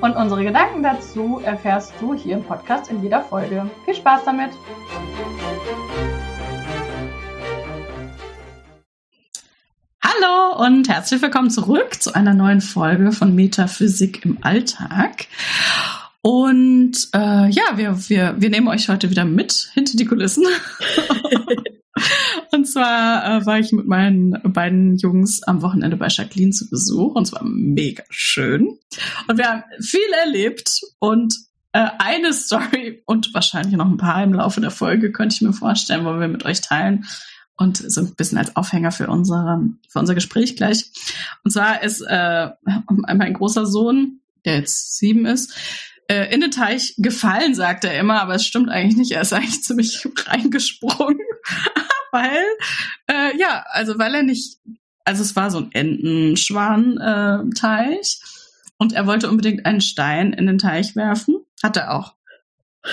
Und unsere Gedanken dazu erfährst du hier im Podcast in jeder Folge. Viel Spaß damit! Hallo und herzlich willkommen zurück zu einer neuen Folge von Metaphysik im Alltag. Und äh, ja, wir, wir, wir nehmen euch heute wieder mit hinter die Kulissen. Und zwar äh, war ich mit meinen beiden Jungs am Wochenende bei Jacqueline zu Besuch und es war mega schön. Und wir haben viel erlebt und äh, eine Story und wahrscheinlich noch ein paar im Laufe der Folge könnte ich mir vorstellen, wollen wir mit euch teilen und so ein bisschen als Aufhänger für, unsere, für unser Gespräch gleich. Und zwar ist äh, mein großer Sohn, der jetzt sieben ist, äh, in den Teich gefallen, sagt er immer, aber es stimmt eigentlich nicht. Er ist eigentlich ziemlich reingesprungen weil, äh, ja, also weil er nicht, also es war so ein Entenschwan-Teich und er wollte unbedingt einen Stein in den Teich werfen. Hat er auch.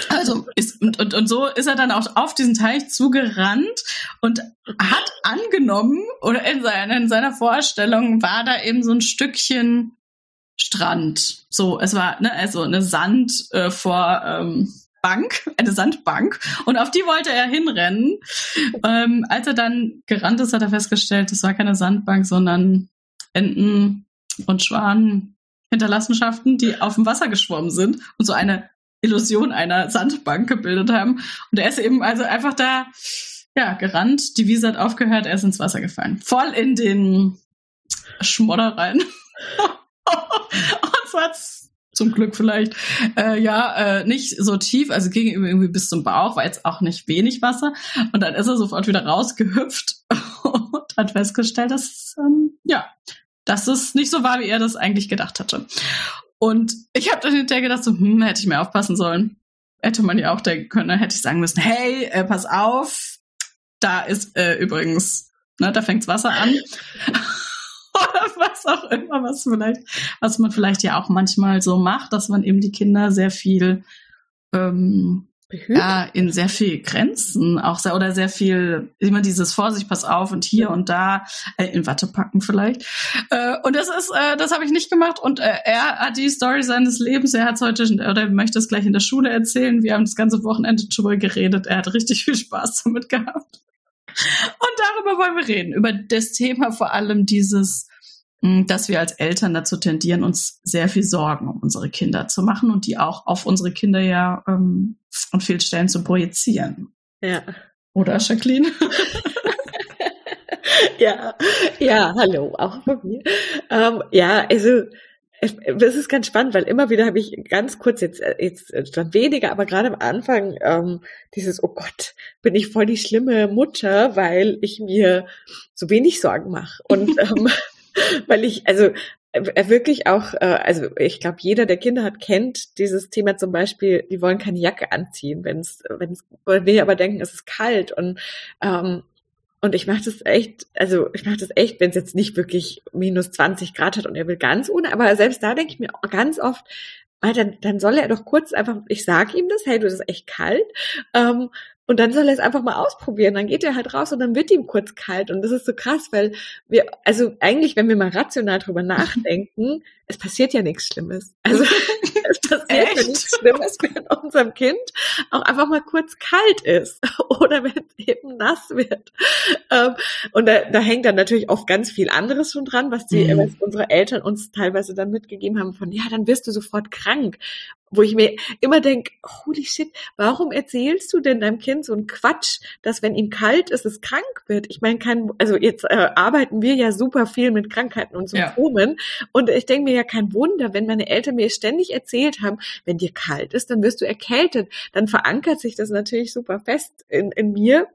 Also ist, und, und, und so ist er dann auch auf diesen Teich zugerannt und hat angenommen, oder in seiner, in seiner Vorstellung war da eben so ein Stückchen Strand. So, es war ne, also eine Sand äh, vor ähm, Bank, eine Sandbank, und auf die wollte er hinrennen. Ähm, als er dann gerannt ist, hat er festgestellt, es war keine Sandbank, sondern Enten und Schwan Hinterlassenschaften, die auf dem Wasser geschwommen sind und so eine Illusion einer Sandbank gebildet haben. Und er ist eben also einfach da, ja, gerannt, die Wiese hat aufgehört, er ist ins Wasser gefallen. Voll in den Schmodder rein. und zwar zum Glück vielleicht, äh, ja, äh, nicht so tief, also ging irgendwie bis zum Bauch, war jetzt auch nicht wenig Wasser. Und dann ist er sofort wieder rausgehüpft und hat festgestellt, dass, ähm, ja, dass es nicht so war, wie er das eigentlich gedacht hatte. Und ich habe dann hinterher gedacht, so, hm, hätte ich mehr aufpassen sollen. Hätte man ja auch denken können, hätte ich sagen müssen, hey, äh, pass auf, da ist äh, übrigens, ne, da fängt's Wasser an. Oder was auch immer, was vielleicht, was man vielleicht ja auch manchmal so macht, dass man eben die Kinder sehr viel ähm, ja, in sehr viel Grenzen auch sehr, oder sehr viel, immer dieses Vorsicht, pass auf und hier und da, äh, in Watte packen vielleicht. Äh, und das ist, äh, das habe ich nicht gemacht. Und äh, er hat die Story seines Lebens, er hat es heute oder möchte es gleich in der Schule erzählen. Wir haben das ganze Wochenende drüber geredet. Er hat richtig viel Spaß damit gehabt. Und darüber wollen wir reden, über das Thema vor allem dieses, hm, dass wir als Eltern dazu tendieren, uns sehr viel Sorgen um unsere Kinder zu machen und die auch auf unsere Kinder ja ähm, an vielen Stellen zu projizieren. Ja. Oder, Jacqueline? ja, ja, hallo, auch von mir. Ähm, ja, also das ist ganz spannend, weil immer wieder habe ich ganz kurz jetzt äh, jetzt dann weniger, aber gerade am Anfang ähm, dieses oh Gott, bin ich voll die schlimme Mutter, weil ich mir so wenig Sorgen mache. Und ähm, weil ich also äh, wirklich auch, äh, also ich glaube, jeder, der Kinder hat, kennt dieses Thema zum Beispiel, die wollen keine Jacke anziehen, wenn es, wenn es, wir aber denken, es ist kalt. Und ähm, und ich mache das echt, also ich mache das echt, wenn es jetzt nicht wirklich minus 20 Grad hat und er will ganz ohne, aber selbst da denke ich mir ganz oft, ah, dann, dann soll er doch kurz einfach, ich sag ihm das, hey, du, das ist echt kalt. Ähm, und dann soll er es einfach mal ausprobieren. Dann geht er halt raus und dann wird ihm kurz kalt. Und das ist so krass, weil wir, also eigentlich, wenn wir mal rational drüber nachdenken, es passiert ja nichts Schlimmes. Also es passiert Echt? ja nichts Schlimmes, wenn unserem Kind auch einfach mal kurz kalt ist oder wenn es eben nass wird. Ähm, und da, da hängt dann natürlich oft ganz viel anderes schon dran, was die, mhm. was unsere Eltern uns teilweise dann mitgegeben haben von, ja, dann wirst du sofort krank wo ich mir immer denke, holy shit, warum erzählst du denn deinem Kind so einen Quatsch, dass wenn ihm kalt ist, es krank wird? Ich meine, kein, also jetzt äh, arbeiten wir ja super viel mit Krankheiten und Symptomen ja. und ich denke mir ja kein Wunder, wenn meine Eltern mir ständig erzählt haben, wenn dir kalt ist, dann wirst du erkältet, dann verankert sich das natürlich super fest in, in mir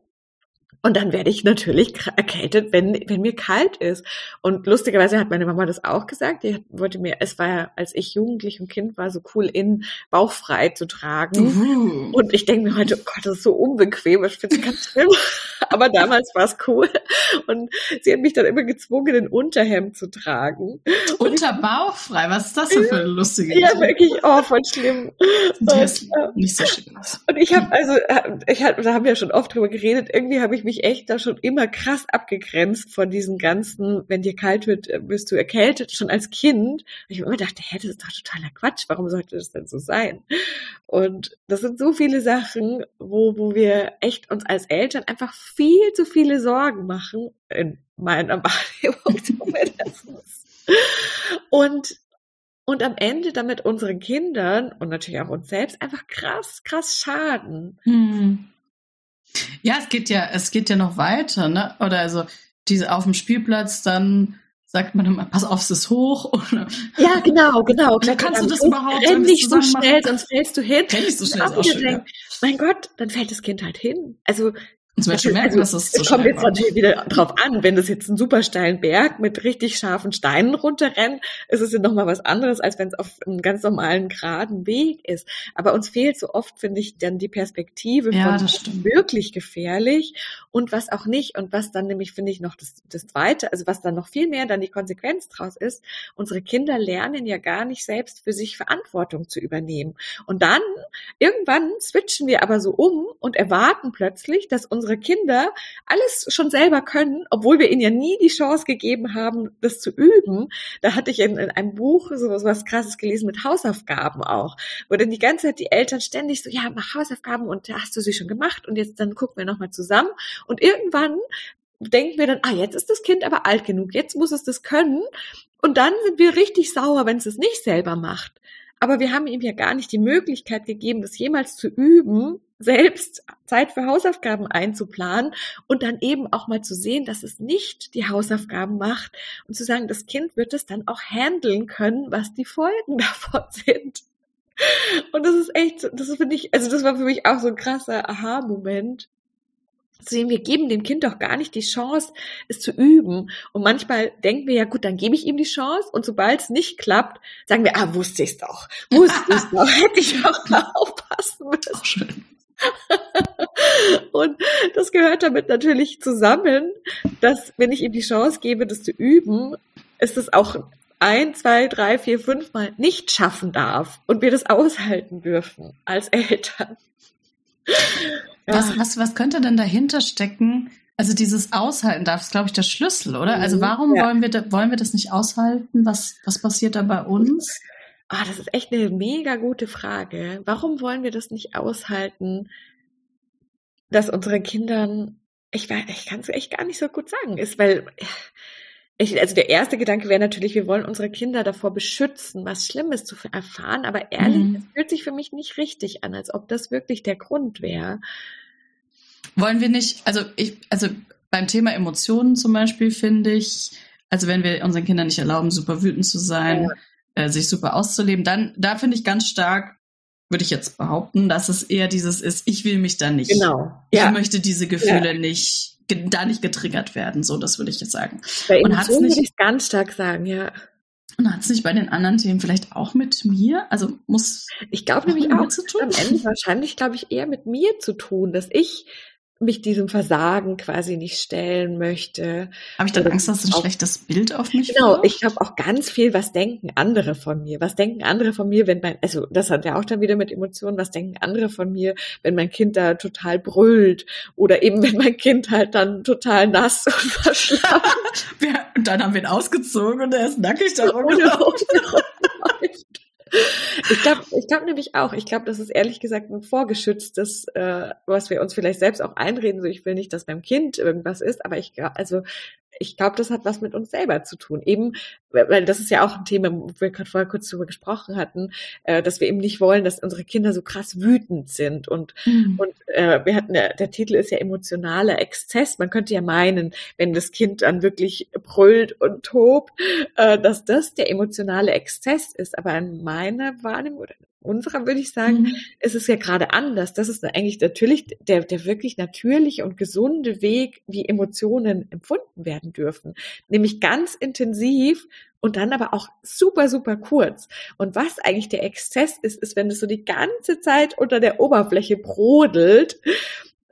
Und dann werde ich natürlich erkältet, wenn, wenn mir kalt ist. Und lustigerweise hat meine Mama das auch gesagt. Die wollte mir, es war ja, als ich jugendlich und Kind war, so cool in bauchfrei zu tragen. Uh. Und ich denke mir heute, oh Gott, das ist so unbequem. Ich finde es ganz schlimm. Aber damals war es cool. Und sie hat mich dann immer gezwungen, ein Unterhemd zu tragen. Unter bauchfrei? Was ist das denn für eine lustige Idee? Ja, wirklich, oh, voll schlimm. Das und, äh, nicht so schlimm. Und ich habe also, äh, ich hab, da haben wir ja schon oft drüber geredet, irgendwie habe ich mich mich echt da schon immer krass abgegrenzt von diesen ganzen, wenn dir kalt wird, äh, bist du erkältet, schon als Kind. Und ich immer dachte, hä, das ist doch totaler Quatsch, warum sollte das denn so sein? Und das sind so viele Sachen, wo, wo wir echt uns als Eltern einfach viel zu viele Sorgen machen, in meiner Wahrnehmung zumindest. Und und am Ende damit unseren Kindern und natürlich auch uns selbst einfach krass, krass schaden. Hm. Ja, es geht ja, es geht ja noch weiter, ne? Oder also diese auf dem Spielplatz dann sagt man immer, pass auf, es ist hoch. Oder, ja, genau, genau. Kannst du das überhaupt? Renn nicht so schnell, sonst fällst du hin. Renn nicht so schnell, ist auch schön, denkt, ja. Mein Gott, dann fällt das Kind halt hin. Also und zum Beispiel merken, also, dass es so kommt jetzt war. natürlich wieder drauf an, wenn das jetzt einen super steilen Berg mit richtig scharfen Steinen runterrennt, ist es ja nochmal was anderes, als wenn es auf einem ganz normalen geraden Weg ist. Aber uns fehlt so oft, finde ich, dann die Perspektive ja, von wirklich gefährlich und was auch nicht. Und was dann nämlich, finde ich, noch das, das Zweite, also was dann noch viel mehr dann die Konsequenz draus ist, unsere Kinder lernen ja gar nicht selbst für sich Verantwortung zu übernehmen. Und dann, irgendwann switchen wir aber so um und erwarten plötzlich, dass unsere unsere Kinder alles schon selber können, obwohl wir ihnen ja nie die Chance gegeben haben, das zu üben. Da hatte ich in, in einem Buch so was krasses gelesen mit Hausaufgaben auch, wo dann die ganze Zeit die Eltern ständig so, ja, mach Hausaufgaben und hast du sie schon gemacht und jetzt dann gucken wir nochmal zusammen. Und irgendwann denken wir dann, ah, jetzt ist das Kind aber alt genug, jetzt muss es das können. Und dann sind wir richtig sauer, wenn es es nicht selber macht. Aber wir haben ihm ja gar nicht die Möglichkeit gegeben, das jemals zu üben, selbst Zeit für Hausaufgaben einzuplanen und dann eben auch mal zu sehen, dass es nicht die Hausaufgaben macht und zu sagen, das Kind wird es dann auch handeln können, was die Folgen davon sind. Und das ist echt, das finde ich, also das war für mich auch so ein krasser Aha-Moment, zu sehen, wir geben dem Kind doch gar nicht die Chance, es zu üben. Und manchmal denken wir ja, gut, dann gebe ich ihm die Chance. Und sobald es nicht klappt, sagen wir, ah, wusste ich's doch. Wusste ich's doch. Hätte ich auch mal aufpassen müssen. Auch schön. und das gehört damit natürlich zusammen, dass wenn ich ihm die Chance gebe, das zu üben, ist es auch ein, zwei, drei, vier, fünf Mal nicht schaffen darf und wir das aushalten dürfen als Eltern. Was, was, was könnte denn dahinter stecken? Also dieses Aushalten darf ist, glaube ich, der Schlüssel, oder? Also mhm, warum ja. wollen wir wollen wir das nicht aushalten? Was, was passiert da bei uns? Ah, das ist echt eine mega gute Frage. Warum wollen wir das nicht aushalten, dass unsere Kindern, ich, weiß, ich kann es echt gar nicht so gut sagen, ist, weil ich, also der erste Gedanke wäre natürlich, wir wollen unsere Kinder davor beschützen, was Schlimmes zu erfahren, aber ehrlich, mhm. es fühlt sich für mich nicht richtig an, als ob das wirklich der Grund wäre. Wollen wir nicht, also ich, also beim Thema Emotionen zum Beispiel finde ich, also wenn wir unseren Kindern nicht erlauben, super wütend zu sein, ja. Äh, sich super auszuleben, dann, da finde ich ganz stark, würde ich jetzt behaupten, dass es eher dieses ist, ich will mich da nicht. Genau. Ja. Ich möchte diese Gefühle ja. nicht, da nicht getriggert werden, so, das würde ich jetzt sagen. Bei und hat's nicht, würde ich ganz stark sagen, ja. Und hat es nicht bei den anderen Themen vielleicht auch mit mir? Also muss. Ich glaube nämlich auch, zu tun? am Ende wahrscheinlich, glaube ich, eher mit mir zu tun, dass ich mich diesem Versagen quasi nicht stellen möchte. Habe ich dann Angst, dass ein auch, schlechtes Bild auf mich Genau, wird? ich habe auch ganz viel, was denken andere von mir? Was denken andere von mir, wenn mein, also das hat ja auch dann wieder mit Emotionen, was denken andere von mir, wenn mein Kind da total brüllt oder eben wenn mein Kind halt dann total nass und verschlafen. und dann haben wir ihn ausgezogen und er ist nackig da rumgelaufen. Ich glaube ich glaub nämlich auch, ich glaube, das ist ehrlich gesagt ein vorgeschütztes, äh, was wir uns vielleicht selbst auch einreden, so ich will nicht, dass beim Kind irgendwas ist, aber ich also ich glaube, das hat was mit uns selber zu tun. Eben, weil das ist ja auch ein Thema, wo wir gerade vorher kurz drüber gesprochen hatten, äh, dass wir eben nicht wollen, dass unsere Kinder so krass wütend sind. Und, mhm. und äh, wir hatten ja, der Titel ist ja emotionaler Exzess. Man könnte ja meinen, wenn das Kind dann wirklich brüllt und tobt, äh, dass das der emotionale Exzess ist. Aber in meiner Wahrnehmung oder unserer würde ich sagen, mhm. ist es ja gerade anders. Das ist eigentlich natürlich der, der wirklich natürliche und gesunde Weg, wie Emotionen empfunden werden dürfen. Nämlich ganz intensiv und dann aber auch super, super kurz. Und was eigentlich der Exzess ist, ist, wenn es so die ganze Zeit unter der Oberfläche brodelt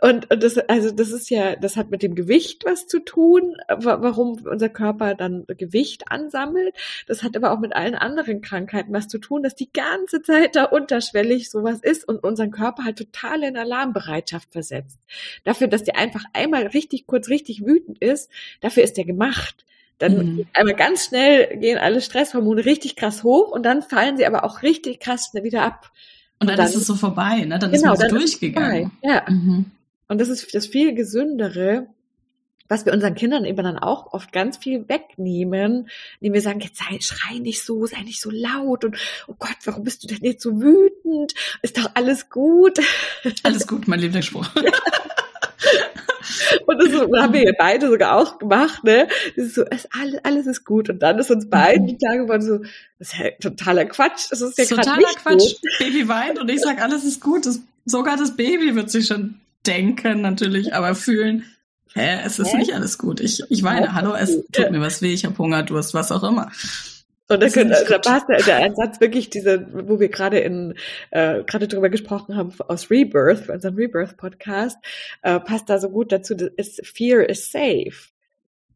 und, und das, also das ist ja, das hat mit dem Gewicht was zu tun, warum unser Körper dann Gewicht ansammelt. Das hat aber auch mit allen anderen Krankheiten was zu tun, dass die ganze Zeit da unterschwellig sowas ist und unseren Körper halt total in Alarmbereitschaft versetzt. Dafür, dass der einfach einmal richtig kurz richtig wütend ist, dafür ist der gemacht. Dann mhm. einmal ganz schnell gehen alle Stresshormone richtig krass hoch und dann fallen sie aber auch richtig krass schnell wieder ab. Und, und dann, dann, ist es so vorbei, ne? Dann genau, ist man so durchgegangen. Ja. Mhm. Und das ist das viel gesündere, was wir unseren Kindern eben dann auch oft ganz viel wegnehmen, indem wir sagen, jetzt sei, schrei nicht so, sei nicht so laut und oh Gott, warum bist du denn jetzt so wütend? Ist doch alles gut. Alles gut, mein Lieblingsspruch. Und das haben wir beide sogar auch gemacht, ne? Das ist so, es, alles, alles ist gut. Und dann ist uns beiden die Tage geworden so, das ist ja totaler Quatsch. Das ist ja Totaler Quatsch. Gut. Baby weint und ich sag, alles ist gut. Das, sogar das Baby wird sich schon denken natürlich, aber fühlen, hä, es ist Hä? nicht alles gut. Ich, ich weine, hallo, es tut mir was weh, ich habe Hunger, du hast was auch immer. Und da, können, da passt der, der Einsatz wirklich diese, wo wir gerade in äh, gerade drüber gesprochen haben aus Rebirth, für unseren Rebirth-Podcast, äh, passt da so gut dazu, ist Fear is safe.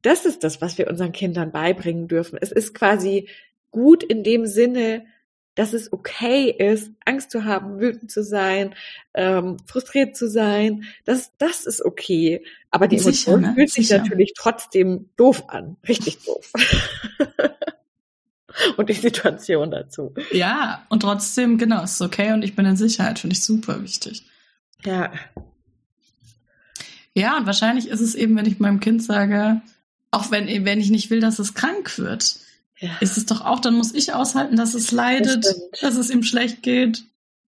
Das ist das, was wir unseren Kindern beibringen dürfen. Es ist quasi gut in dem Sinne, dass es okay ist, Angst zu haben, wütend zu sein, ähm, frustriert zu sein. Das, das ist okay. Aber die Sicher, Emotion ne? fühlt sich natürlich trotzdem doof an. Richtig doof. und die Situation dazu. Ja, und trotzdem, genau, ist okay und ich bin in Sicherheit, finde ich super wichtig. Ja. Ja, und wahrscheinlich ist es eben, wenn ich meinem Kind sage, auch wenn, wenn ich nicht will, dass es krank wird, ja. ist es doch auch, dann muss ich aushalten, dass es leidet, das dass es ihm schlecht geht.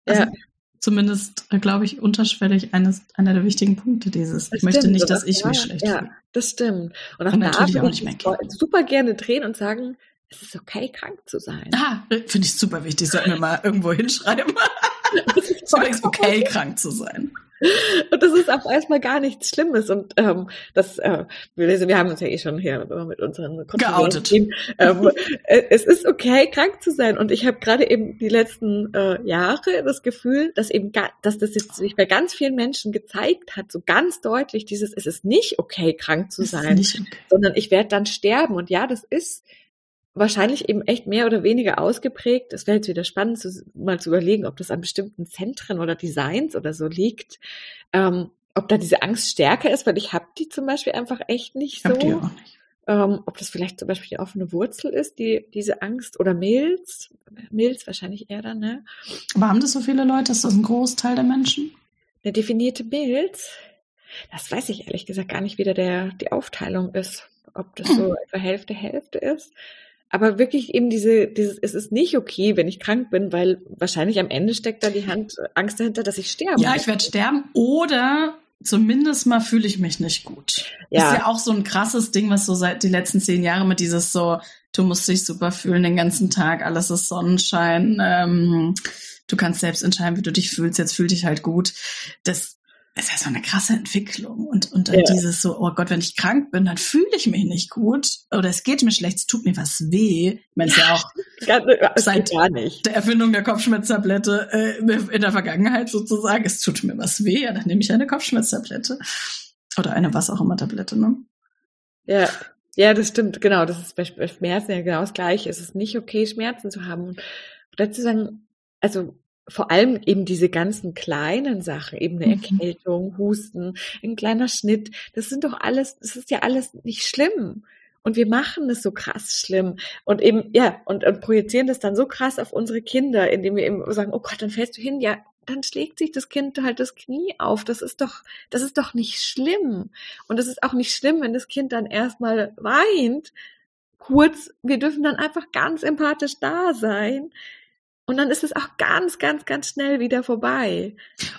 Also ja. Zumindest, äh, glaube ich, unterschwellig eines, einer der wichtigen Punkte dieses. Das ich stimmt, möchte nicht, dass ich ja, mich schlecht ja, fühle. Das stimmt. Und auch und natürlich auch nicht mehr super gerne drehen und sagen, es ist okay, krank zu sein. Ah, finde ich super wichtig. Sollten wir mal irgendwo hinschreiben. es ist okay, krank zu sein. Und das ist auch erstmal gar nichts Schlimmes. Und ähm, das, äh, wir, wir haben uns ja eh schon hier mit unseren geoutet. Ähm, äh, es ist okay, krank zu sein. Und ich habe gerade eben die letzten äh, Jahre das Gefühl, dass eben, dass das jetzt sich bei ganz vielen Menschen gezeigt hat, so ganz deutlich dieses, es ist nicht okay, krank zu sein, okay. sondern ich werde dann sterben. Und ja, das ist wahrscheinlich eben echt mehr oder weniger ausgeprägt. Es wäre jetzt wieder spannend, zu, mal zu überlegen, ob das an bestimmten Zentren oder Designs oder so liegt. Ähm, ob da diese Angst stärker ist, weil ich habe die zum Beispiel einfach echt nicht so. Die auch nicht. Ähm, ob das vielleicht zum Beispiel die offene Wurzel ist, die diese Angst oder Milz, Milz wahrscheinlich eher dann, ne? Aber haben das so viele Leute? Ist das ein Großteil der Menschen? Eine definierte Milz? Das weiß ich ehrlich gesagt gar nicht, wie da der, die Aufteilung ist. Ob das hm. so etwa Hälfte, Hälfte ist aber wirklich eben diese, dieses, es ist nicht okay, wenn ich krank bin, weil wahrscheinlich am Ende steckt da die Hand, Angst dahinter, dass ich sterbe. Ja, ich werde sterben oder zumindest mal fühle ich mich nicht gut. Ja. Ist ja auch so ein krasses Ding, was so seit die letzten zehn Jahre mit dieses so, du musst dich super fühlen den ganzen Tag, alles ist Sonnenschein, ähm, du kannst selbst entscheiden, wie du dich fühlst, jetzt fühl dich halt gut. Das ist ja so eine krasse Entwicklung. Und, und ja. dieses so, oh Gott, wenn ich krank bin, dann fühle ich mich nicht gut. Oder es geht mir schlecht, es tut mir was weh. Ich meine, es ja auch seit der Erfindung der Kopfschmerztablette äh, in der Vergangenheit sozusagen, es tut mir was weh, ja, dann nehme ich eine Kopfschmerztablette. Oder eine was auch immer Tablette, ne? Ja. Ja, das stimmt, genau. Das ist bei Schmerzen ja genau das Gleiche. Es ist nicht okay, Schmerzen zu haben. Und dazu sagen, also vor allem eben diese ganzen kleinen Sachen, eben eine mhm. Erkältung, Husten, ein kleiner Schnitt, das sind doch alles, das ist ja alles nicht schlimm. Und wir machen es so krass schlimm. Und eben, ja, und, und projizieren das dann so krass auf unsere Kinder, indem wir eben sagen, oh Gott, dann fällst du hin, ja, dann schlägt sich das Kind halt das Knie auf. Das ist doch, das ist doch nicht schlimm. Und es ist auch nicht schlimm, wenn das Kind dann erstmal weint. Kurz, wir dürfen dann einfach ganz empathisch da sein und dann ist es auch ganz, ganz, ganz schnell wieder vorbei.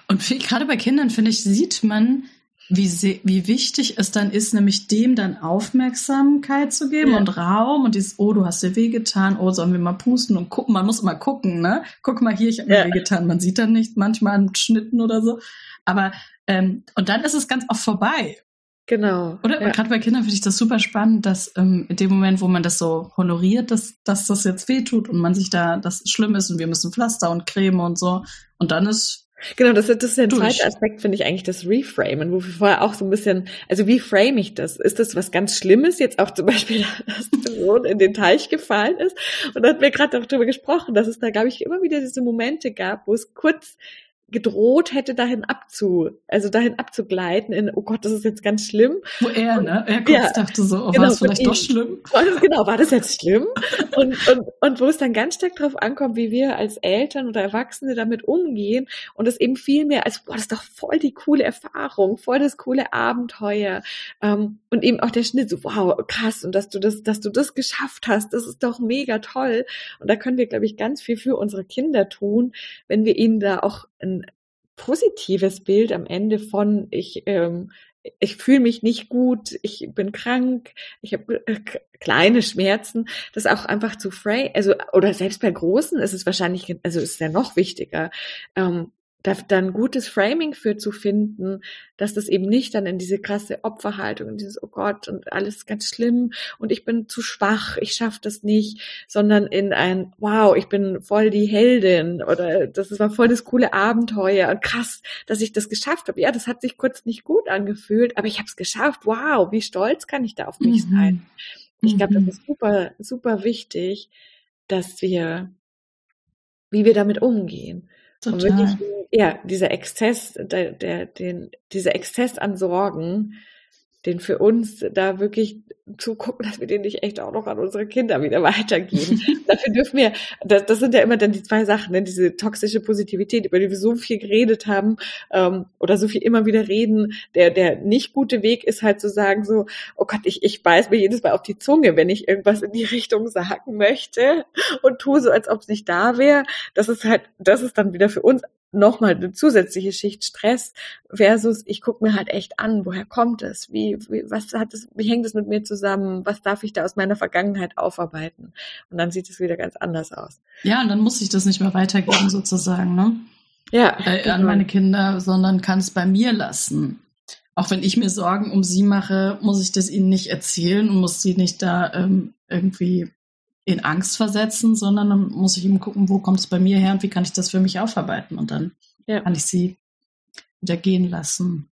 Und viel, gerade bei Kindern, finde ich, sieht man, wie, wie wichtig es dann ist, nämlich dem dann Aufmerksamkeit zu geben ja. und Raum und dieses, oh, du hast dir wehgetan, oh, sollen wir mal pusten und gucken, man muss immer gucken, ne? Guck mal hier, ich habe mir ja. wehgetan. Man sieht dann nicht manchmal an Schnitten oder so. Aber ähm, und dann ist es ganz oft vorbei. Genau. Oder ja. gerade bei Kindern finde ich das super spannend, dass ähm, in dem Moment, wo man das so honoriert, dass, dass das jetzt wehtut und man sich da, das schlimm ist und wir müssen Pflaster und Creme und so. Und dann ist Genau, das, das ist der zweite Aspekt, finde ich eigentlich, das Reframen, wo wir vorher auch so ein bisschen, also wie frame ich das? Ist das was ganz Schlimmes, jetzt auch zum Beispiel, dass die Person in den Teich gefallen ist? Und da hatten wir gerade darüber gesprochen, dass es da, glaube ich, immer wieder diese Momente gab, wo es kurz gedroht hätte, dahin abzu, also dahin abzugleiten in, oh Gott, das ist jetzt ganz schlimm. Wo er, ne? Er kurz ja, dachte so, oh, genau, war es vielleicht doch schlimm? Genau, war das jetzt schlimm? Und, und, und wo es dann ganz stark darauf ankommt, wie wir als Eltern oder Erwachsene damit umgehen und es eben viel mehr als, boah, das ist doch voll die coole Erfahrung, voll das coole Abenteuer. Ähm, und eben auch der Schnitt, so, wow, krass, und dass du das, dass du das geschafft hast, das ist doch mega toll. Und da können wir, glaube ich, ganz viel für unsere Kinder tun, wenn wir ihnen da auch ein positives Bild am Ende von ich ähm, ich fühle mich nicht gut, ich bin krank, ich habe äh, kleine Schmerzen, das auch einfach zu frame, also oder selbst bei großen ist es wahrscheinlich, also ist ja noch wichtiger, ähm, da dann gutes Framing für zu finden, dass das eben nicht dann in diese krasse Opferhaltung, in dieses, oh Gott, und alles ganz schlimm und ich bin zu schwach, ich schaffe das nicht, sondern in ein, wow, ich bin voll die Heldin oder das war voll das coole Abenteuer und krass, dass ich das geschafft habe. Ja, das hat sich kurz nicht gut angefühlt, aber ich habe es geschafft. Wow, wie stolz kann ich da auf mich mhm. sein? Ich glaube, das mhm. ist super, super wichtig, dass wir, wie wir damit umgehen. Total. Und wirklich, ja, dieser Exzess, der, der, den, dieser Exzess an Sorgen, den für uns da wirklich zu gucken, dass wir den nicht echt auch noch an unsere Kinder wieder weitergeben. Dafür dürfen wir, das, das sind ja immer dann die zwei Sachen, ne? diese toxische Positivität, über die wir so viel geredet haben ähm, oder so viel immer wieder reden. Der, der nicht gute Weg ist halt zu sagen so, oh Gott, ich, ich beiß mir jedes Mal auf die Zunge, wenn ich irgendwas in die Richtung sagen möchte und tue so, als ob es nicht da wäre. Das ist halt, das ist dann wieder für uns nochmal eine zusätzliche Schicht Stress versus ich gucke mir halt echt an, woher kommt es, wie, wie was hat es, wie hängt es mit mir zusammen, was darf ich da aus meiner Vergangenheit aufarbeiten und dann sieht es wieder ganz anders aus. Ja, und dann muss ich das nicht mehr weitergeben sozusagen, ne? Ja. Äh, genau. An meine Kinder, sondern kann es bei mir lassen. Auch wenn ich mir Sorgen um sie mache, muss ich das ihnen nicht erzählen und muss sie nicht da ähm, irgendwie in Angst versetzen, sondern dann muss ich eben gucken, wo kommt es bei mir her und wie kann ich das für mich aufarbeiten und dann ja. kann ich sie wieder gehen lassen.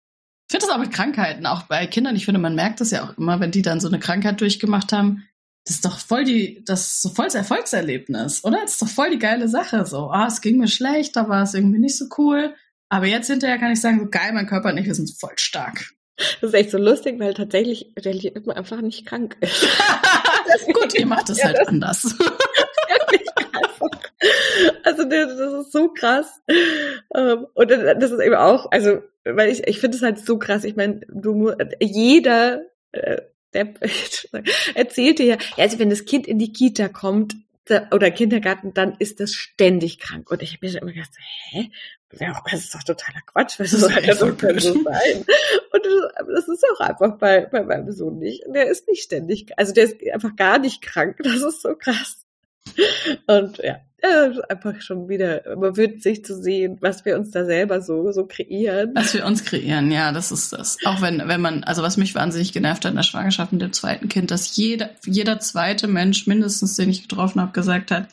Ich finde das auch mit Krankheiten, auch bei Kindern. Ich finde, man merkt das ja auch immer, wenn die dann so eine Krankheit durchgemacht haben. Das ist doch voll die, das ist so voll das Erfolgserlebnis, oder? Das ist doch voll die geile Sache. So, ah, es ging mir schlecht, da war es irgendwie nicht so cool. Aber jetzt hinterher kann ich sagen, so geil, mein Körper und ich, wir sind voll stark. Das ist echt so lustig, weil tatsächlich immer einfach nicht krank ist. Gut, ihr macht es ja, halt das anders. also das, ist so krass. Ähm, und das ist eben auch, also, weil ich, ich finde es halt so krass. Ich meine, du jeder, äh, der erzählt dir ja, also wenn das Kind in die Kita kommt, oder Kindergarten, dann ist das ständig krank. Und ich habe mir immer gedacht, hä? Das ist doch totaler Quatsch, was das, das so kann so sein. Und das ist auch einfach bei, bei meinem Sohn nicht. Der ist nicht ständig, also der ist einfach gar nicht krank. Das ist so krass. Und ja, einfach schon wieder sich zu sehen, was wir uns da selber so, so kreieren. Was wir uns kreieren, ja, das ist das. Auch wenn, wenn man, also was mich wahnsinnig genervt hat in der Schwangerschaft mit dem zweiten Kind, dass jeder, jeder zweite Mensch mindestens, den ich getroffen habe, gesagt hat,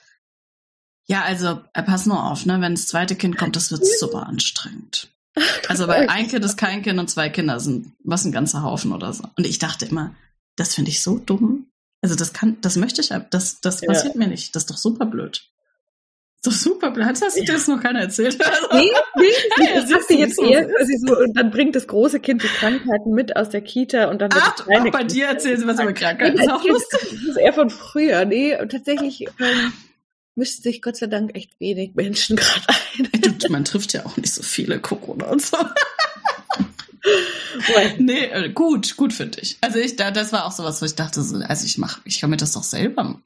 ja, also äh, pass nur auf, ne, wenn das zweite Kind kommt, das wird super anstrengend. Also bei ein Kind ist kein Kind und zwei Kinder sind was ein ganzer Haufen oder so. Und ich dachte immer, das finde ich so dumm. Also das kann, das möchte ich, das, das ja. passiert mir nicht. Das ist doch super blöd. Das doch super blöd. Hast du ja. das noch keiner erzählt? Also, nee, nee. Hey, ich dachte jetzt so. eher, so, und dann bringt das große Kind die Krankheiten mit aus der Kita und dann Ach, das kleine auch bei kind dir erzählen sie was über Krankheiten. Das ist auch lustig. Das ist eher von früher. Nee, und tatsächlich ähm, mischt sich Gott sei Dank echt wenig Menschen gerade ein. Man trifft ja auch nicht so viele Corona und so. nee, äh, gut, gut finde ich. Also ich, da, das war auch sowas, wo ich dachte, also ich mache, ich kann mir das doch selber,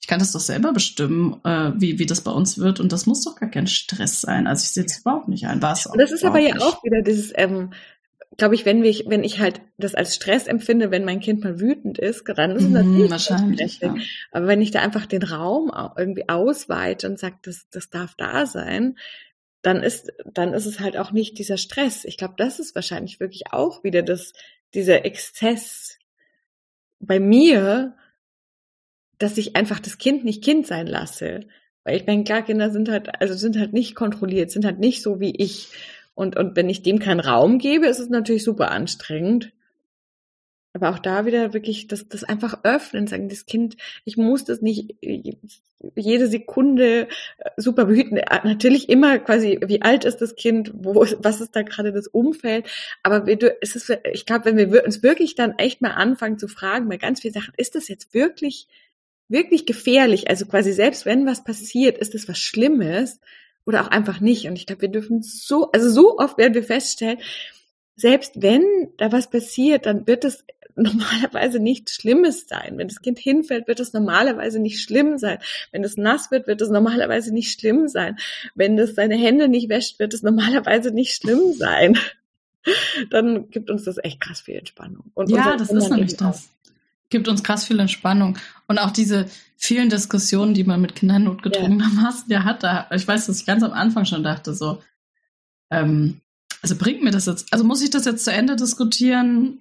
ich kann das doch selber bestimmen, äh, wie, wie das bei uns wird und das muss doch gar kein Stress sein. Also ich sehe es überhaupt nicht ein. War es auch. Das ist aber ja auch wieder dieses, ähm, glaube ich, wenn ich, wenn ich halt das als Stress empfinde, wenn mein Kind mal wütend ist, dann ist es natürlich mhm, wahrscheinlich. Ja. Aber wenn ich da einfach den Raum irgendwie ausweite und sage, das, das darf da sein, dann ist, dann ist es halt auch nicht dieser Stress. Ich glaube, das ist wahrscheinlich wirklich auch wieder das, dieser Exzess bei mir, dass ich einfach das Kind nicht Kind sein lasse. Weil ich meine, klar, Kinder sind halt, also sind halt nicht kontrolliert, sind halt nicht so wie ich. Und, und wenn ich dem keinen Raum gebe, ist es natürlich super anstrengend. Aber auch da wieder wirklich das, das einfach öffnen, sagen, das Kind, ich muss das nicht jede Sekunde äh, super behüten. Äh, natürlich immer quasi, wie alt ist das Kind, wo, was ist da gerade das Umfeld. Aber es ist, ich glaube, wenn wir uns wirklich dann echt mal anfangen zu fragen, bei ganz vielen Sachen, ist das jetzt wirklich, wirklich gefährlich? Also quasi selbst wenn was passiert, ist das was Schlimmes oder auch einfach nicht? Und ich glaube, wir dürfen so, also so oft werden wir feststellen, selbst wenn da was passiert, dann wird es normalerweise nichts Schlimmes sein. Wenn das Kind hinfällt, wird es normalerweise nicht schlimm sein. Wenn es nass wird, wird es normalerweise nicht schlimm sein. Wenn es seine Hände nicht wäscht, wird es normalerweise nicht schlimm sein. Dann gibt uns das echt krass viel Entspannung. Und ja, das ist nämlich das. Gibt uns krass viel Entspannung. Und auch diese vielen Diskussionen, die man mit Kindern notgedrungenermaßen ja. ja hat. Da, ich weiß, dass ich ganz am Anfang schon dachte, so, ähm, also bringt mir das jetzt, also muss ich das jetzt zu Ende diskutieren,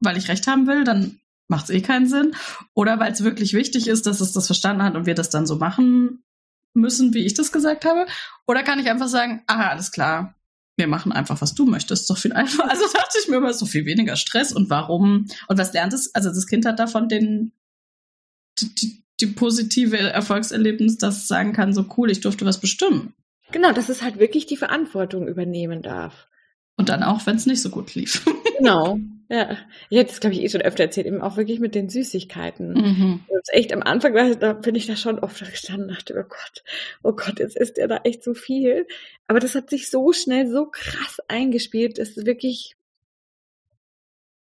weil ich recht haben will, dann macht es eh keinen Sinn. Oder weil es wirklich wichtig ist, dass es das verstanden hat und wir das dann so machen müssen, wie ich das gesagt habe. Oder kann ich einfach sagen, ah, alles klar, wir machen einfach, was du möchtest, doch viel einfacher. Also dachte ich mir immer, so viel weniger Stress und warum und was lernt es? Also das Kind hat davon den die, die positive Erfolgserlebnis, dass es sagen kann, so cool, ich durfte was bestimmen. Genau, dass es halt wirklich die Verantwortung übernehmen darf. Und dann auch, wenn es nicht so gut lief. Genau. Ja, ich hätte es, glaube ich, eh schon öfter erzählt, eben auch wirklich mit den Süßigkeiten. Mhm. Das echt am Anfang, da bin ich da schon oft gestanden und dachte, oh Gott, oh Gott, jetzt ist der da echt so viel. Aber das hat sich so schnell, so krass eingespielt, dass wirklich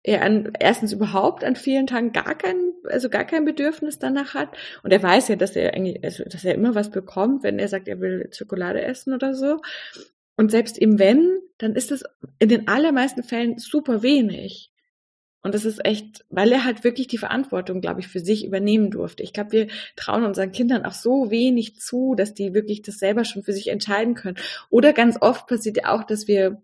er an, erstens überhaupt an vielen Tagen gar kein, also gar kein Bedürfnis danach hat. Und er weiß ja, dass er eigentlich, also, dass er immer was bekommt, wenn er sagt, er will Schokolade essen oder so. Und selbst im Wenn, dann ist es in den allermeisten Fällen super wenig. Und das ist echt, weil er halt wirklich die Verantwortung, glaube ich, für sich übernehmen durfte. Ich glaube, wir trauen unseren Kindern auch so wenig zu, dass die wirklich das selber schon für sich entscheiden können. Oder ganz oft passiert ja auch, dass wir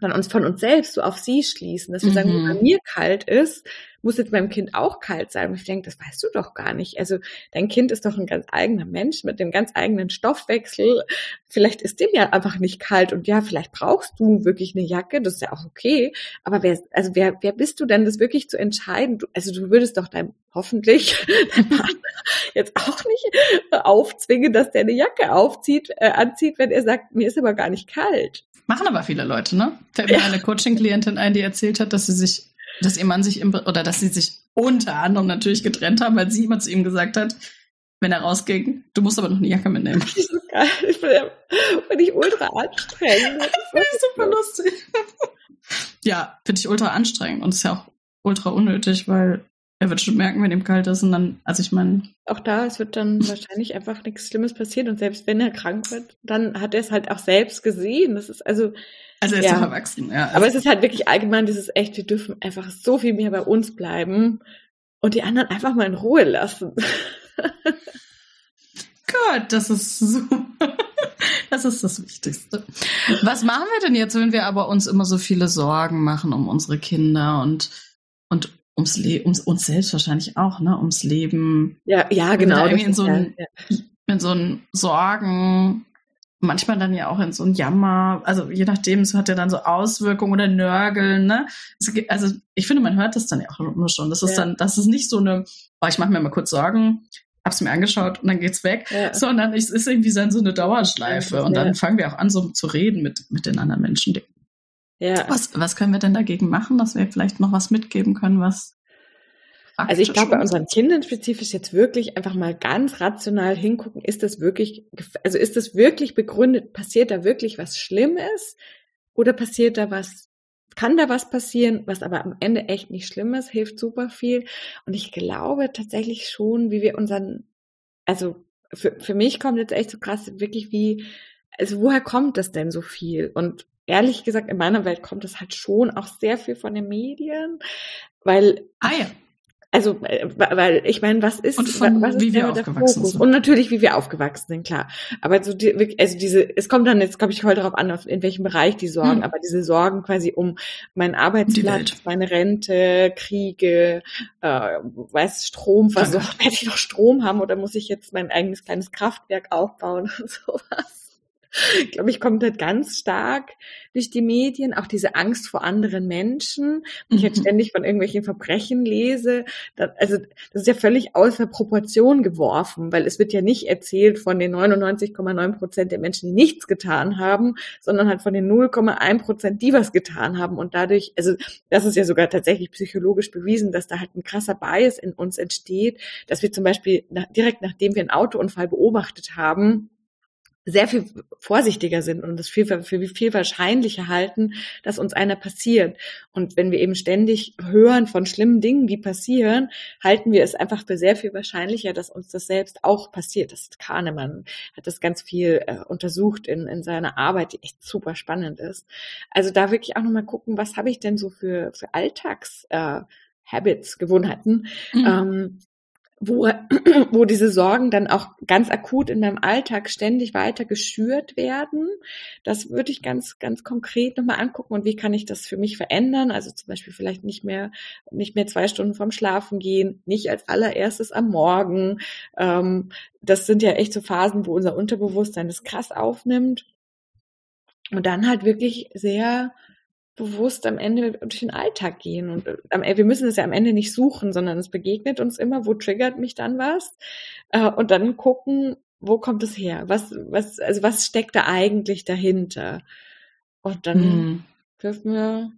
dann uns von uns selbst so auf sie schließen, dass wir mhm. sagen, wenn bei mir kalt ist, muss jetzt meinem Kind auch kalt sein. Und ich denke, das weißt du doch gar nicht. Also dein Kind ist doch ein ganz eigener Mensch mit dem ganz eigenen Stoffwechsel. Vielleicht ist dem ja einfach nicht kalt und ja, vielleicht brauchst du wirklich eine Jacke, das ist ja auch okay. Aber wer, also wer, wer bist du denn, das wirklich zu entscheiden? Du, also du würdest doch deinem hoffentlich dein Partner jetzt auch nicht aufzwingen, dass der eine Jacke aufzieht, äh, anzieht, wenn er sagt, mir ist aber gar nicht kalt. Machen aber viele Leute, ne? Fällt mir ja. eine Coaching-Klientin ein, die erzählt hat, dass sie sich, dass ihr Mann sich im, oder dass sie sich unter anderem natürlich getrennt haben, weil sie immer zu ihm gesagt hat, wenn er rausging, du musst aber noch eine Jacke mitnehmen. Das ist so geil. Ich bin, ja, bin ich ultra anstrengend. Das finde ich super lustig. ja, finde ich ultra anstrengend und ist ja auch ultra unnötig, weil er wird schon merken, wenn ihm kalt ist und dann, also ich meine. Auch da, es wird dann wahrscheinlich einfach nichts Schlimmes passieren und selbst wenn er krank wird, dann hat er es halt auch selbst gesehen. Das ist also. Also er ist ja. erwachsen, ja. Aber es ist halt wirklich allgemein dieses echt, wir dürfen einfach so viel mehr bei uns bleiben und die anderen einfach mal in Ruhe lassen. Gott, das ist so. Das ist das Wichtigste. Was machen wir denn jetzt, wenn wir aber uns immer so viele Sorgen machen um unsere Kinder und, und ums Leben, ums, uns selbst wahrscheinlich auch, ne, ums Leben. Ja, ja, genau. Irgendwie in so ein, ja. in so ein Sorgen, manchmal dann ja auch in so ein Jammer, also je nachdem, es hat ja dann so Auswirkungen oder Nörgeln, ne? Gibt, also ich finde, man hört das dann ja auch nur schon. Das ist ja. dann, das ist nicht so eine, oh, ich mache mir mal kurz Sorgen, hab's mir angeschaut und dann geht's weg, ja. sondern es ist irgendwie dann so eine Dauerschleife. und dann fangen wir auch an, so zu reden mit, mit den anderen Menschen, ja. Was, was können wir denn dagegen machen, dass wir vielleicht noch was mitgeben können, was also ich glaube, bei unseren Kindern spezifisch jetzt wirklich einfach mal ganz rational hingucken, ist das wirklich, also ist das wirklich begründet, passiert da wirklich was Schlimmes oder passiert da was, kann da was passieren, was aber am Ende echt nicht schlimm ist, hilft super viel. Und ich glaube tatsächlich schon, wie wir unseren, also für, für mich kommt jetzt echt so krass, wirklich wie, also woher kommt das denn so viel? Und ehrlich gesagt, in meiner Welt kommt es halt schon auch sehr viel von den Medien, weil ah, ja. Also, äh, weil ich meine, was ist, und von, was ist wie wir aufgewachsen sind. Und natürlich, wie wir aufgewachsen sind, klar. Aber so die, also diese, es kommt dann jetzt, glaube ich, voll darauf an, in welchem Bereich die Sorgen, hm. aber diese Sorgen quasi um meinen Arbeitsplatz, meine Rente, Kriege, äh, weiß Stromversorgung, werde ich noch Strom haben oder muss ich jetzt mein eigenes kleines Kraftwerk aufbauen und sowas? Ich glaube ich, kommt halt ganz stark durch die Medien, auch diese Angst vor anderen Menschen. Und ich halt mhm. ständig von irgendwelchen Verbrechen lese. Das, also das ist ja völlig außer Proportion geworfen, weil es wird ja nicht erzählt von den 99,9 Prozent der Menschen, die nichts getan haben, sondern halt von den 0,1 Prozent, die was getan haben. Und dadurch, also das ist ja sogar tatsächlich psychologisch bewiesen, dass da halt ein krasser Bias in uns entsteht, dass wir zum Beispiel nach, direkt nachdem wir einen Autounfall beobachtet haben, sehr viel vorsichtiger sind und es viel, für viel wahrscheinlicher halten, dass uns einer passiert. Und wenn wir eben ständig hören von schlimmen Dingen, die passieren, halten wir es einfach für sehr viel wahrscheinlicher, dass uns das selbst auch passiert. Das ist Kahnemann hat das ganz viel äh, untersucht in, in seiner Arbeit, die echt super spannend ist. Also da wirklich auch nochmal gucken, was habe ich denn so für, für Alltags äh, Habits, Gewohnheiten, mhm. ähm, wo, wo diese Sorgen dann auch ganz akut in meinem Alltag ständig weiter geschürt werden. Das würde ich ganz, ganz konkret nochmal angucken und wie kann ich das für mich verändern? Also zum Beispiel vielleicht nicht mehr, nicht mehr zwei Stunden vorm Schlafen gehen, nicht als allererstes am Morgen. Ähm, das sind ja echt so Phasen, wo unser Unterbewusstsein das krass aufnimmt. Und dann halt wirklich sehr bewusst am Ende durch den Alltag gehen. Und äh, wir müssen es ja am Ende nicht suchen, sondern es begegnet uns immer, wo triggert mich dann was? Äh, und dann gucken, wo kommt es her? Was, was, also was steckt da eigentlich dahinter? Und dann mhm. dürfen wir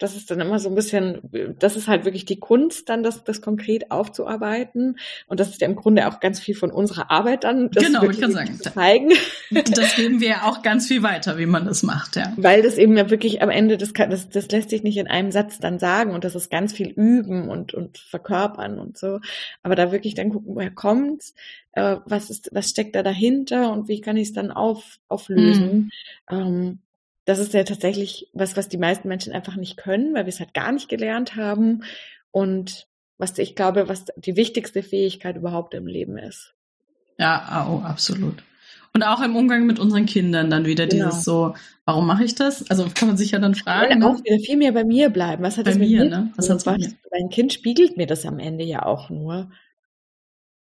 das ist dann immer so ein bisschen, das ist halt wirklich die Kunst, dann das, das konkret aufzuarbeiten. Und das ist ja im Grunde auch ganz viel von unserer Arbeit dann. Das genau, ich kann sagen. Zeigen. Das geben wir ja auch ganz viel weiter, wie man das macht, ja. Weil das eben ja wirklich am Ende, das, kann, das, das lässt sich nicht in einem Satz dann sagen und das ist ganz viel üben und, und verkörpern und so. Aber da wirklich dann gucken, woher kommt's? Äh, was ist, was steckt da dahinter und wie kann ich es dann auf, auflösen? Mhm. Ähm, das ist ja tatsächlich was, was die meisten Menschen einfach nicht können, weil wir es halt gar nicht gelernt haben und was ich glaube, was die wichtigste Fähigkeit überhaupt im Leben ist. Ja, oh, absolut. Und auch im Umgang mit unseren Kindern dann wieder genau. dieses so, warum mache ich das? Also kann man sich ja dann fragen. Ja, auch wieder viel mehr bei mir bleiben. Was hat bei das mit mir, ne? Was hat's mit mir? Mein Kind spiegelt mir das am Ende ja auch nur.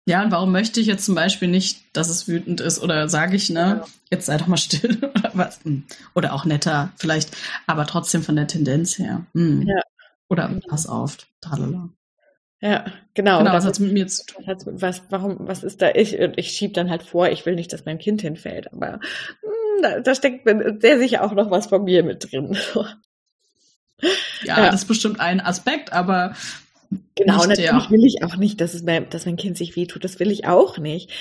Ja, und warum möchte ich jetzt zum Beispiel nicht, dass es wütend ist oder sage ich, ne, ja. jetzt sei doch mal still oder was? Hm. Oder auch netter vielleicht, aber trotzdem von der Tendenz her. Hm. Ja. Oder pass auf, tralala. Ja, genau. Genau, was hat mit mir zu tun? Was, warum, was ist da ich? Ich schieb dann halt vor, ich will nicht, dass mein Kind hinfällt, aber mh, hm, da, da steckt sehr sicher auch noch was von mir mit drin. ja, ja, das ist bestimmt ein Aspekt, aber Genau, nicht natürlich der. will ich auch nicht, dass, es mein, dass mein Kind sich wehtut. Das will ich auch nicht.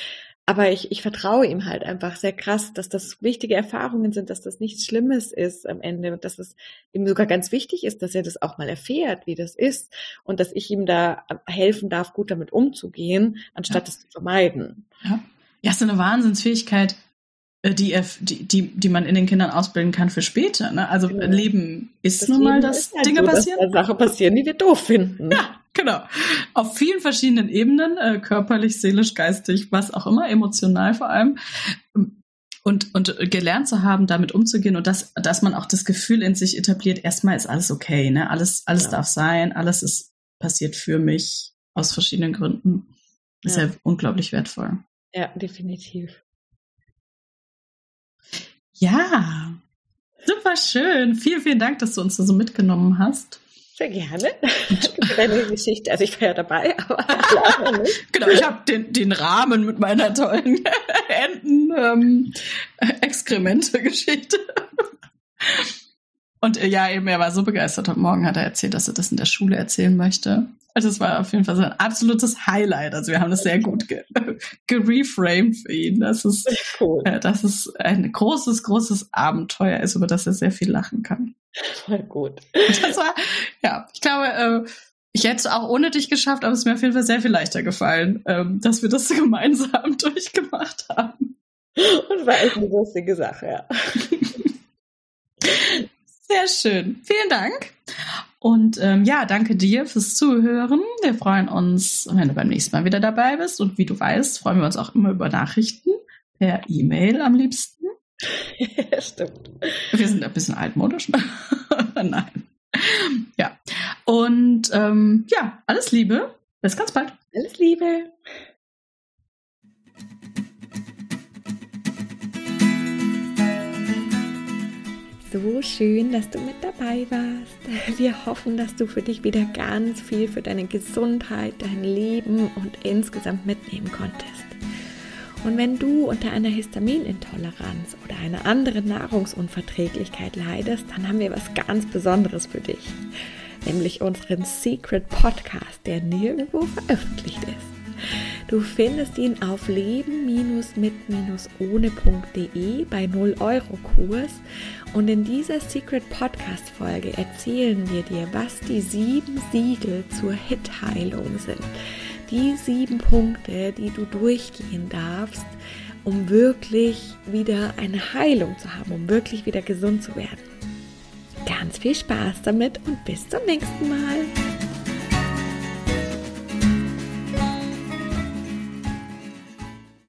Aber ich, ich vertraue ihm halt einfach sehr krass, dass das wichtige Erfahrungen sind, dass das nichts Schlimmes ist am Ende und dass es ihm sogar ganz wichtig ist, dass er das auch mal erfährt, wie das ist und dass ich ihm da helfen darf, gut damit umzugehen, anstatt es ja. zu vermeiden. Ja. ja, ist eine Wahnsinnsfähigkeit, äh, die, die, die, die man in den Kindern ausbilden kann für später. Ne? Also genau. Leben ist das nun mal, dass halt Dinge so, passieren. Dass da Sachen passieren, die wir doof finden. Ja, genau. Auf vielen verschiedenen Ebenen, äh, körperlich, seelisch, geistig, was auch immer, emotional vor allem. Und, und gelernt zu haben, damit umzugehen und dass, dass man auch das Gefühl in sich etabliert, erstmal ist alles okay, ne? Alles, alles ja. darf sein, alles ist passiert für mich aus verschiedenen Gründen. Ist ja, ja unglaublich wertvoll. Ja, definitiv. Ja, super schön. Vielen, vielen Dank, dass du uns so mitgenommen hast. Sehr gerne. Deine Geschichte, also ich war ja dabei, aber klar genau, ich habe den, den Rahmen mit meiner tollen Enten ähm, Exkremente-Geschichte. Und äh, ja, eben, er war so begeistert. Heute Morgen hat er erzählt, dass er das in der Schule erzählen möchte. Also es war auf jeden Fall so ein absolutes Highlight. Also wir haben das sehr gut ge gereframed für ihn. Das ist, cool. äh, dass es ein großes, großes Abenteuer ist, über das er sehr viel lachen kann. Voll gut. Das war, ja, ich glaube, äh, ich hätte es auch ohne dich geschafft, aber es ist mir auf jeden Fall sehr viel leichter gefallen, ähm, dass wir das gemeinsam durchgemacht haben. Und war echt eine lustige Sache, ja. Sehr schön. Vielen Dank. Und ähm, ja, danke dir fürs Zuhören. Wir freuen uns, wenn du beim nächsten Mal wieder dabei bist. Und wie du weißt, freuen wir uns auch immer über Nachrichten per E-Mail am liebsten. Ja, stimmt. Wir sind ein bisschen altmodisch. Nein. Ja. Und ähm, ja, alles Liebe. Bis ganz bald. Alles Liebe. So schön, dass du mit dabei warst. Wir hoffen, dass du für dich wieder ganz viel für deine Gesundheit, dein Leben und insgesamt mitnehmen konntest. Und wenn du unter einer Histaminintoleranz oder einer anderen Nahrungsunverträglichkeit leidest, dann haben wir was ganz Besonderes für dich, nämlich unseren Secret Podcast, der nirgendwo veröffentlicht ist. Du findest ihn auf leben-mit-ohne.de bei 0 Euro Kurs und in dieser Secret Podcast Folge erzählen wir dir, was die sieben Siegel zur Hit-Heilung sind. Die sieben Punkte, die du durchgehen darfst, um wirklich wieder eine Heilung zu haben, um wirklich wieder gesund zu werden. Ganz viel Spaß damit und bis zum nächsten Mal.